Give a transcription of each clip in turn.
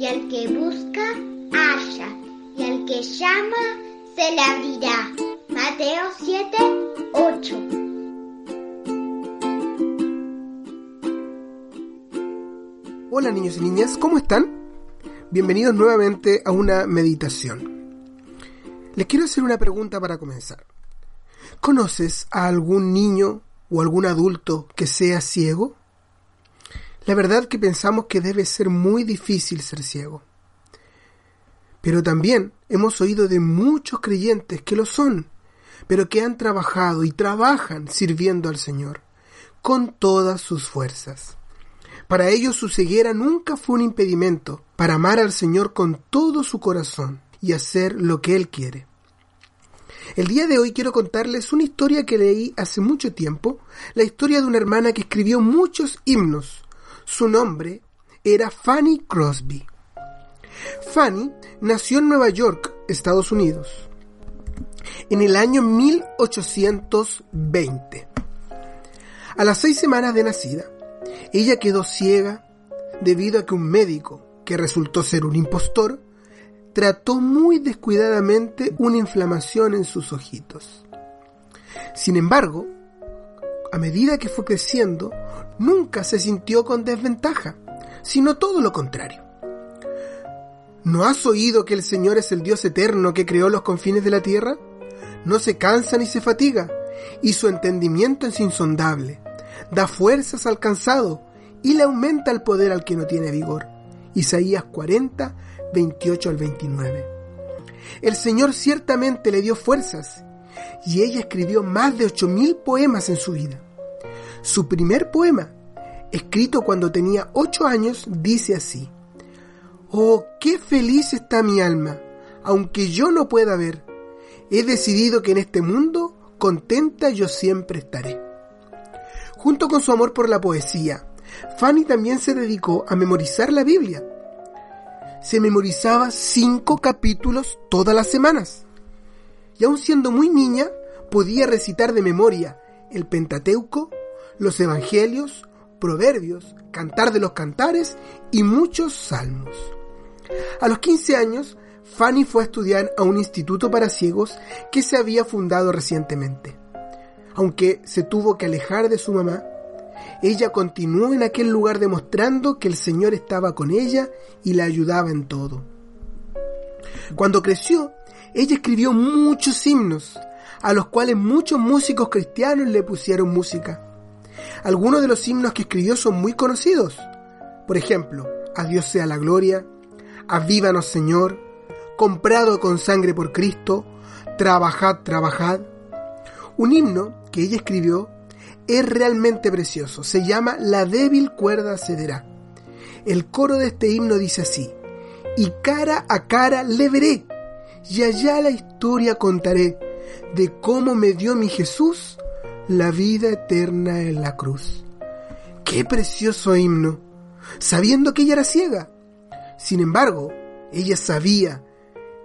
que busca, halla, y al que llama, se le abrirá. Mateo 7, 8. Hola niños y niñas, ¿cómo están? Bienvenidos nuevamente a una meditación. Les quiero hacer una pregunta para comenzar. ¿Conoces a algún niño o algún adulto que sea ciego? La verdad que pensamos que debe ser muy difícil ser ciego. Pero también hemos oído de muchos creyentes que lo son, pero que han trabajado y trabajan sirviendo al Señor con todas sus fuerzas. Para ellos su ceguera nunca fue un impedimento para amar al Señor con todo su corazón y hacer lo que Él quiere. El día de hoy quiero contarles una historia que leí hace mucho tiempo, la historia de una hermana que escribió muchos himnos. Su nombre era Fanny Crosby. Fanny nació en Nueva York, Estados Unidos, en el año 1820. A las seis semanas de nacida, ella quedó ciega debido a que un médico, que resultó ser un impostor, trató muy descuidadamente una inflamación en sus ojitos. Sin embargo, a medida que fue creciendo, nunca se sintió con desventaja, sino todo lo contrario. ¿No has oído que el Señor es el Dios eterno que creó los confines de la tierra? No se cansa ni se fatiga, y su entendimiento es insondable. Da fuerzas al cansado, y le aumenta el poder al que no tiene vigor. Isaías 40, 28 al 29. El Señor ciertamente le dio fuerzas, y ella escribió más de 8.000 poemas en su vida. Su primer poema, escrito cuando tenía 8 años, dice así. Oh, qué feliz está mi alma, aunque yo no pueda ver. He decidido que en este mundo contenta yo siempre estaré. Junto con su amor por la poesía, Fanny también se dedicó a memorizar la Biblia. Se memorizaba cinco capítulos todas las semanas. Y aun siendo muy niña, podía recitar de memoria el Pentateuco, los Evangelios, Proverbios, Cantar de los Cantares y muchos salmos. A los 15 años, Fanny fue a estudiar a un instituto para ciegos que se había fundado recientemente. Aunque se tuvo que alejar de su mamá, ella continuó en aquel lugar demostrando que el Señor estaba con ella y la ayudaba en todo. Cuando creció, ella escribió muchos himnos, a los cuales muchos músicos cristianos le pusieron música. Algunos de los himnos que escribió son muy conocidos. Por ejemplo, A Dios sea la gloria, Avívanos Señor, comprado con sangre por Cristo, trabajad, trabajad. Un himno que ella escribió es realmente precioso, se llama La débil cuerda cederá. El coro de este himno dice así, y cara a cara le veré, y allá la historia contaré de cómo me dio mi Jesús la vida eterna en la cruz. Qué precioso himno, sabiendo que ella era ciega sin embargo, ella sabía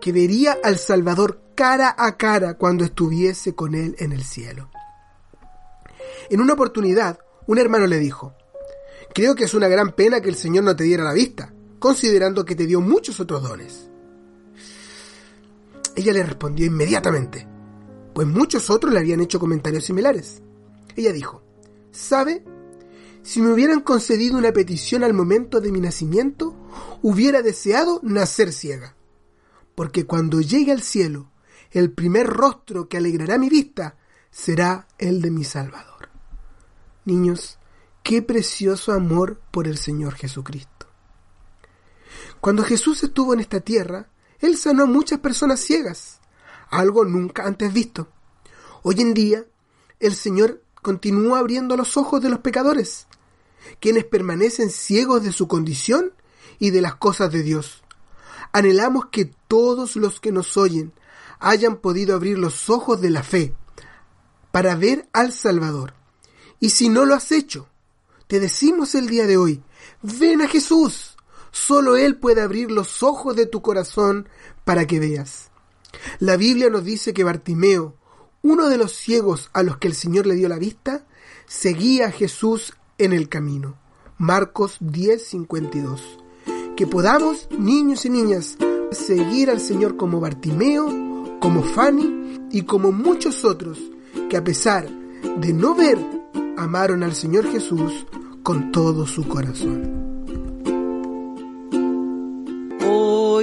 que vería al Salvador cara a cara cuando estuviese con él en el cielo. En una oportunidad, un hermano le dijo, Creo que es una gran pena que el Señor no te diera la vista, considerando que te dio muchos otros dones. Ella le respondió inmediatamente, pues muchos otros le habían hecho comentarios similares. Ella dijo, ¿sabe? Si me hubieran concedido una petición al momento de mi nacimiento, hubiera deseado nacer ciega. Porque cuando llegue al cielo, el primer rostro que alegrará mi vista será el de mi Salvador. Niños, qué precioso amor por el Señor Jesucristo. Cuando Jesús estuvo en esta tierra, Él sanó a muchas personas ciegas, algo nunca antes visto. Hoy en día, el Señor continúa abriendo los ojos de los pecadores, quienes permanecen ciegos de su condición y de las cosas de Dios. Anhelamos que todos los que nos oyen hayan podido abrir los ojos de la fe para ver al Salvador. Y si no lo has hecho, te decimos el día de hoy, ven a Jesús. Solo Él puede abrir los ojos de tu corazón para que veas. La Biblia nos dice que Bartimeo, uno de los ciegos a los que el Señor le dio la vista, seguía a Jesús en el camino. Marcos 10:52. que podamos, niños y niñas, seguir al Señor como Bartimeo, como Fanny y como muchos otros que a pesar de no ver, amaron al Señor Jesús con todo su corazón.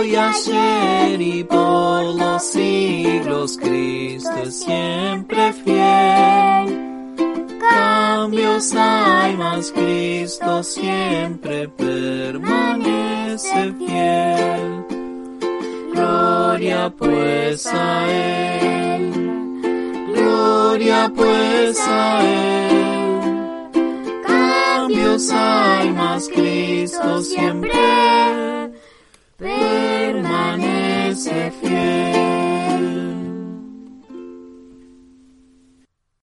Hoy, ayer y por los siglos, Cristo es siempre fiel. Cambios hay, mas Cristo siempre permanece fiel. Gloria pues a Él, gloria pues a Él. Cambios hay, mas Cristo siempre permanece fiel.